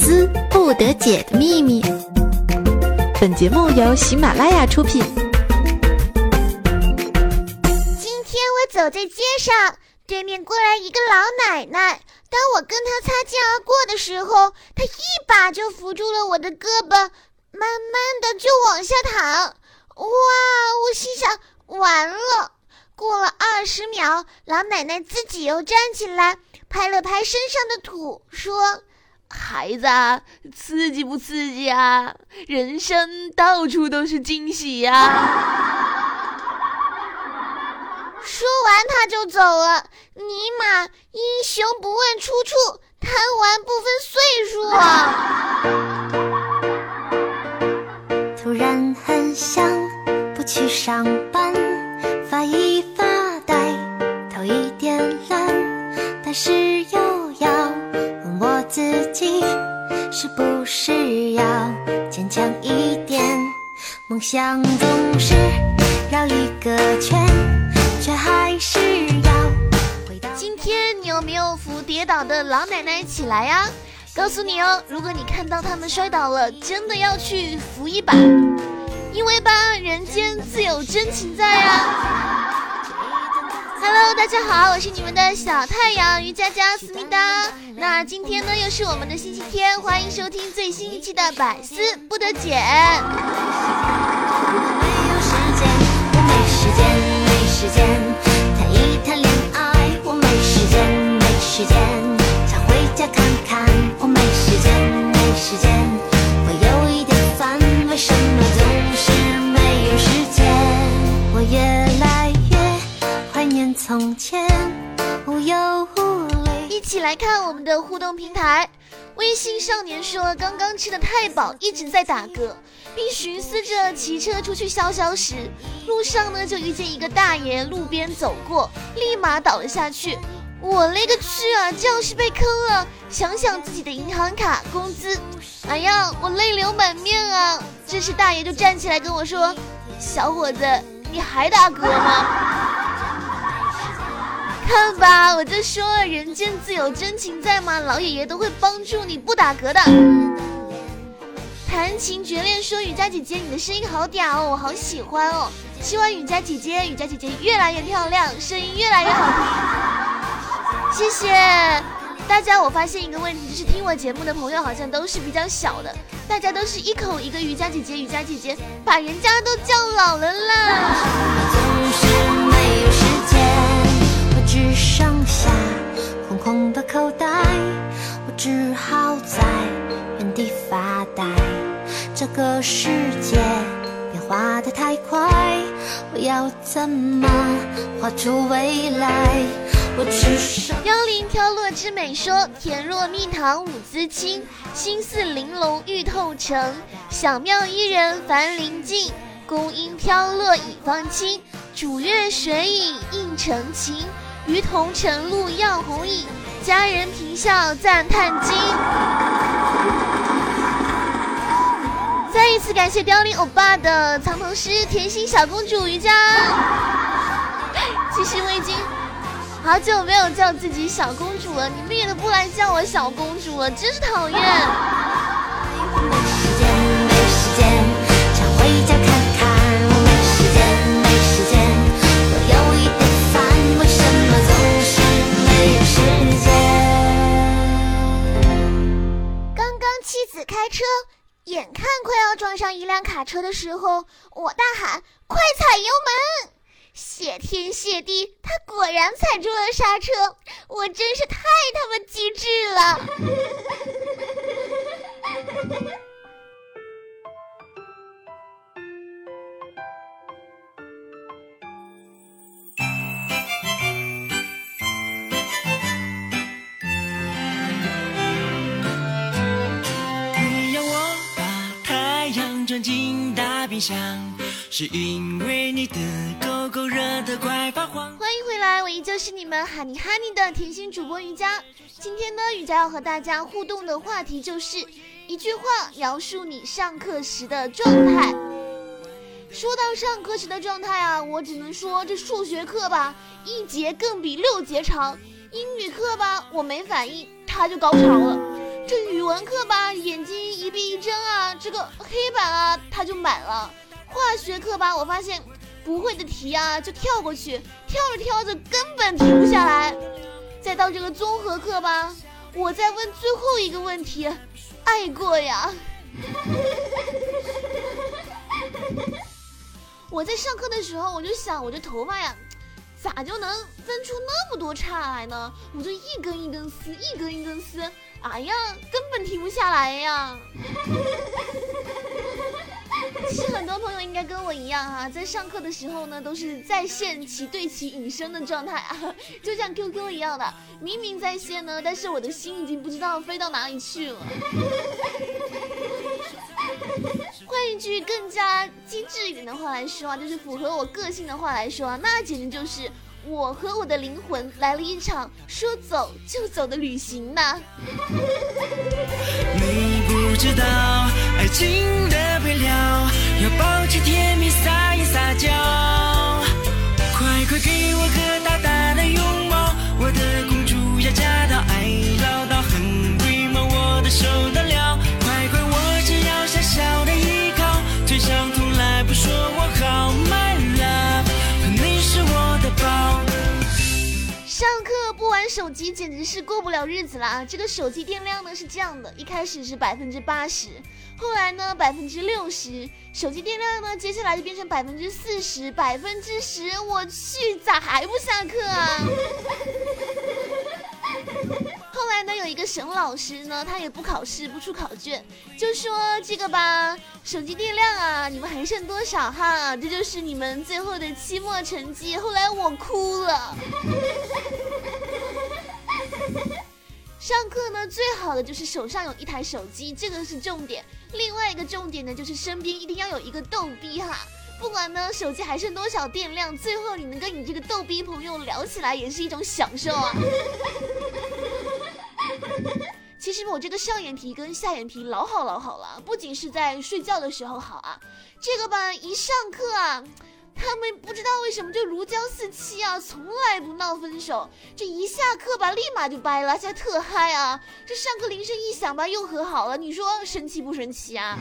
思不得解的秘密。本节目由喜马拉雅出品。今天我走在街上，对面过来一个老奶奶。当我跟她擦肩而过的时候，她一把就扶住了我的胳膊，慢慢的就往下躺。哇！我心想，完了。过了二十秒，老奶奶自己又站起来，拍了拍身上的土，说：“孩子，刺激不刺激啊？人生到处都是惊喜呀！”说完，他就走了。尼玛，英雄不问出处，贪玩不分岁数啊！突然很想不去上班，是不是要坚强一点？梦想总是绕一个圈，却还是要回到。今天你有没有扶跌倒的老奶奶起来呀？告诉你哦，如果你看到他们摔倒了，真的要去扶一把，因为吧，人间自有真情在呀。Hello，大家好，我是你们的小太阳瑜伽家思密达。那今天呢，又是我们的星期天，欢迎收听最新一期的百思不得解。没有时间，我没时间，没时间谈一谈恋爱，我没时间，没时间想回家看看，我没时间，没时间看我们的互动平台。微信少年说：“刚刚吃的太饱，一直在打嗝，并寻思着骑车出去消消食。路上呢，就遇见一个大爷路边走过，立马倒了下去。我勒个去啊！这要是被坑了，想想自己的银行卡、工资，哎呀，我泪流满面啊！这时大爷就站起来跟我说：‘小伙子，你还打嗝吗？’”看吧，我就说人间自有真情在嘛，老爷爷都会帮助你不打嗝的。弹琴绝恋说：“雨佳姐姐，你的声音好嗲哦，我好喜欢哦。希望雨佳姐姐，雨佳姐姐越来越漂亮，声音越来越好听。”谢谢大家。我发现一个问题，就是听我节目的朋友好像都是比较小的，大家都是一口一个雨佳姐姐，雨佳姐姐，把人家都叫老了啦。个世界变化的太快，我要怎么画出未来？我只剩。幺零挑落之美说：“甜若蜜糖舞姿轻，心似玲珑玉透澄。小妙伊人凡临近，宫音飘落已芳清。煮月水影映澄情，鱼同晨露耀红影。佳人颦笑赞叹惊。”再一次感谢凋零欧巴的藏头诗《甜心小公主瑜伽》。其实我已经好久没有叫自己小公主了，你们也都不来叫我小公主了，真是讨厌。没时间，没时间，想回家看看。我没时间，没时间，我有一点烦，为什么总是没有时间？刚刚妻子开车，眼看快要撞上一辆卡车的时候，我大喊：“快踩油门！”谢天谢地，他果然踩住了刹车，我真是太他妈机智了。冰箱，是因为你的狗狗热得快发黄。欢迎回来，我依旧是你们哈尼哈尼的甜心主播瑜伽。今天呢，瑜伽要和大家互动的话题就是一句话描述你上课时的状态。说到上课时的状态啊，我只能说这数学课吧，一节更比六节长；英语课吧，我没反应，他就高潮了；这语文课吧，眼睛一闭一睁啊，这个黑板啊，它就满了。化学课吧，我发现不会的题啊，就跳过去，跳着跳着根本停不下来。再到这个综合课吧，我再问最后一个问题，爱过呀。我在上课的时候，我就想，我这头发呀，咋就能分出那么多叉来呢？我就一根一根撕，一根一根撕，哎呀，根本停不下来呀。其实很多朋友应该跟我一样哈，在上课的时候呢，都是在线齐对齐隐身的状态啊，就像 QQ 一样的，明明在线呢，但是我的心已经不知道飞到哪里去了。换一句更加机智一点的话来说啊，就是符合我个性的话来说啊，那简直就是我和我的灵魂来了一场说走就走的旅行呢。你不知道爱情的配料，要抱起甜蜜撒一撒娇，手机简直是过不了日子啦！这个手机电量呢是这样的，一开始是百分之八十，后来呢百分之六十，手机电量呢接下来就变成百分之四十、百分之十，我去，咋还不下课啊？后来呢，有一个沈老师呢，他也不考试，不出考卷，就说这个吧，手机电量啊，你们还剩多少哈？这就是你们最后的期末成绩。后来我哭了。上课呢，最好的就是手上有一台手机，这个是重点。另外一个重点呢，就是身边一定要有一个逗逼哈。不管呢手机还剩多少电量，最后你能跟你这个逗逼朋友聊起来，也是一种享受啊。其实我这个上眼皮跟下眼皮老好老好了，不仅是在睡觉的时候好啊，这个吧一上课啊，他们不知道为什么就如胶似漆啊，从来不闹分手，这一下课吧立马就掰了，现在特嗨啊！这上课铃声一响吧又和好了，你说神奇不神奇啊？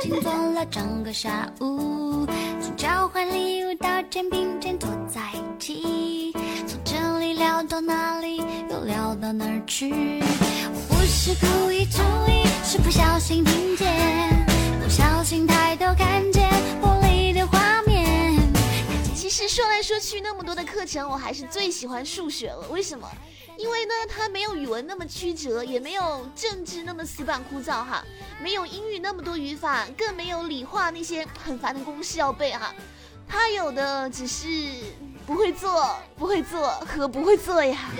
静坐了整个下午，从交换礼物到肩并肩坐在一起，从这里聊到那里，又聊到哪儿去？我不是故意注意，是不小心听见，不小心抬头看说来说去那么多的课程，我还是最喜欢数学了。为什么？因为呢，它没有语文那么曲折，也没有政治那么死板枯燥哈，没有英语那么多语法，更没有理化那些很烦的公式要背哈。它有的只是不会做、不会做和不会做呀。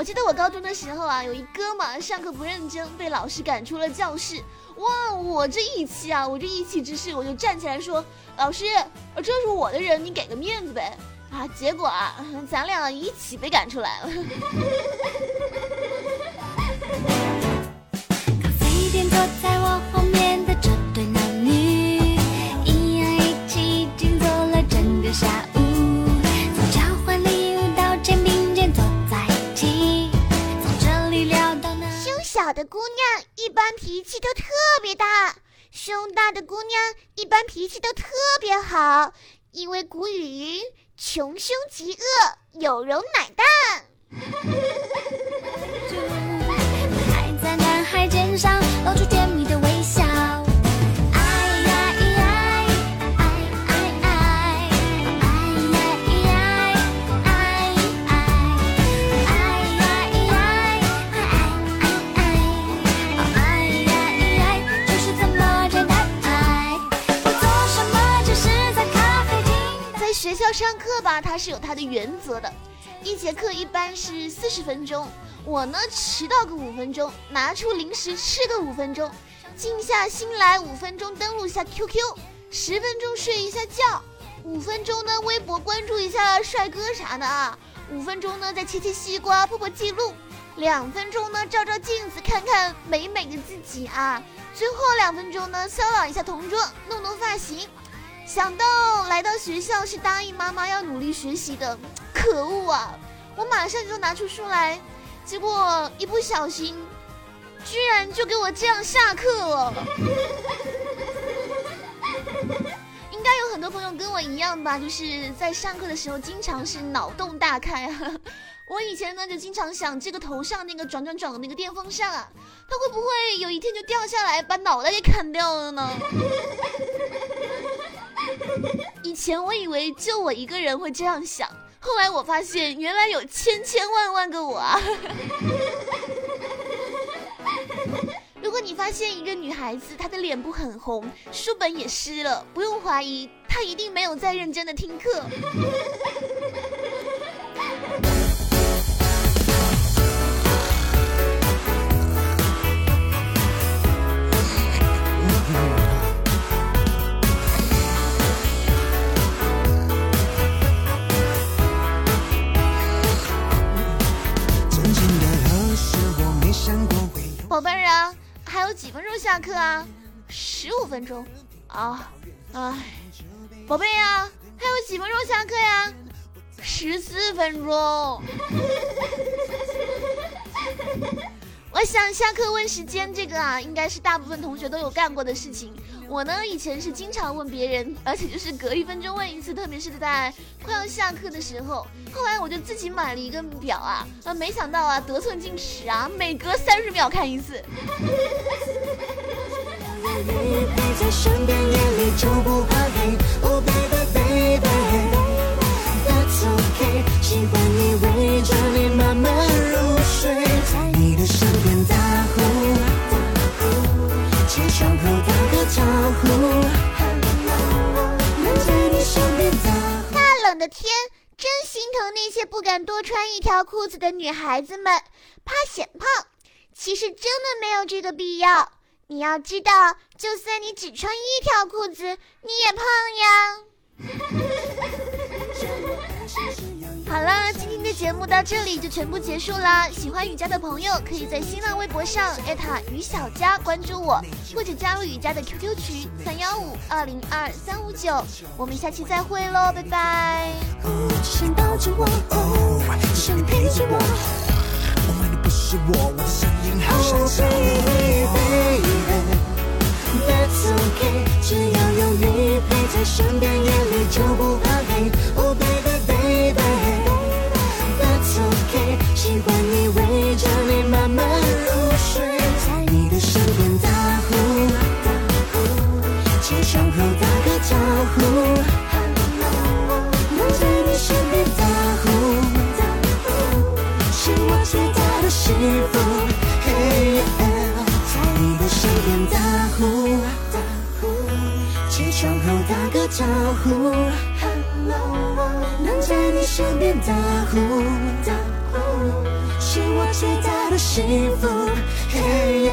我记得我高中的时候啊，有一哥们上课不认真，被老师赶出了教室。哇，我这义气啊，我这义气之士，我就站起来说：“老师，这是我的人，你给个面子呗。”啊，结果啊，咱俩一起被赶出来了。穷凶极恶，有容乃大。在学校上课吧，它是有它的原则的。一节课一般是四十分钟，我呢迟到个五分钟，拿出零食吃个五分钟，静下心来五分钟登录一下 QQ，十分钟睡一下觉，五分钟呢微博关注一下帅哥啥的啊，五分钟呢再切切西瓜破破记录，两分钟呢照照镜子看看美美的自己啊，最后两分钟呢骚扰一下同桌，弄弄发型。想到来到学校是答应妈妈要努力学习的，可恶啊！我马上就拿出书来，结果一不小心，居然就给我这样下课了。应该有很多朋友跟我一样吧，就是在上课的时候经常是脑洞大开。我以前呢就经常想，这个头上那个转转转的那个电风扇啊，它会不会有一天就掉下来把脑袋给砍掉了呢？以前我以为就我一个人会这样想，后来我发现原来有千千万万个我啊！如果你发现一个女孩子她的脸部很红，书本也湿了，不用怀疑，她一定没有在认真的听课。啊？十五分钟啊！哎，宝贝呀，还有几分钟下课呀？十四分钟。我想下课问时间这个啊，应该是大部分同学都有干过的事情。我呢，以前是经常问别人，而且就是隔一分钟问一次，特别是在快要下课的时候。后来我就自己买了一个表啊，啊，没想到啊，得寸进尺啊，每隔三十秒看一次。大冷的天，真心疼那些不敢多穿一条裤子的女孩子们，怕显胖。其实真的没有这个必要。你要知道，就算你只穿一条裤子，你也胖呀。好了，今天的节目到这里就全部结束啦。喜欢雨佳的朋友，可以在新浪微博上艾特雨小佳关注我，或者加入雨佳的 QQ 群三幺五二零二三五九。我们下期再会喽，拜拜。喜的幸福。在你的身边打呼，起床后打个招呼，能在你身边打呼。是我最大的幸福。Hey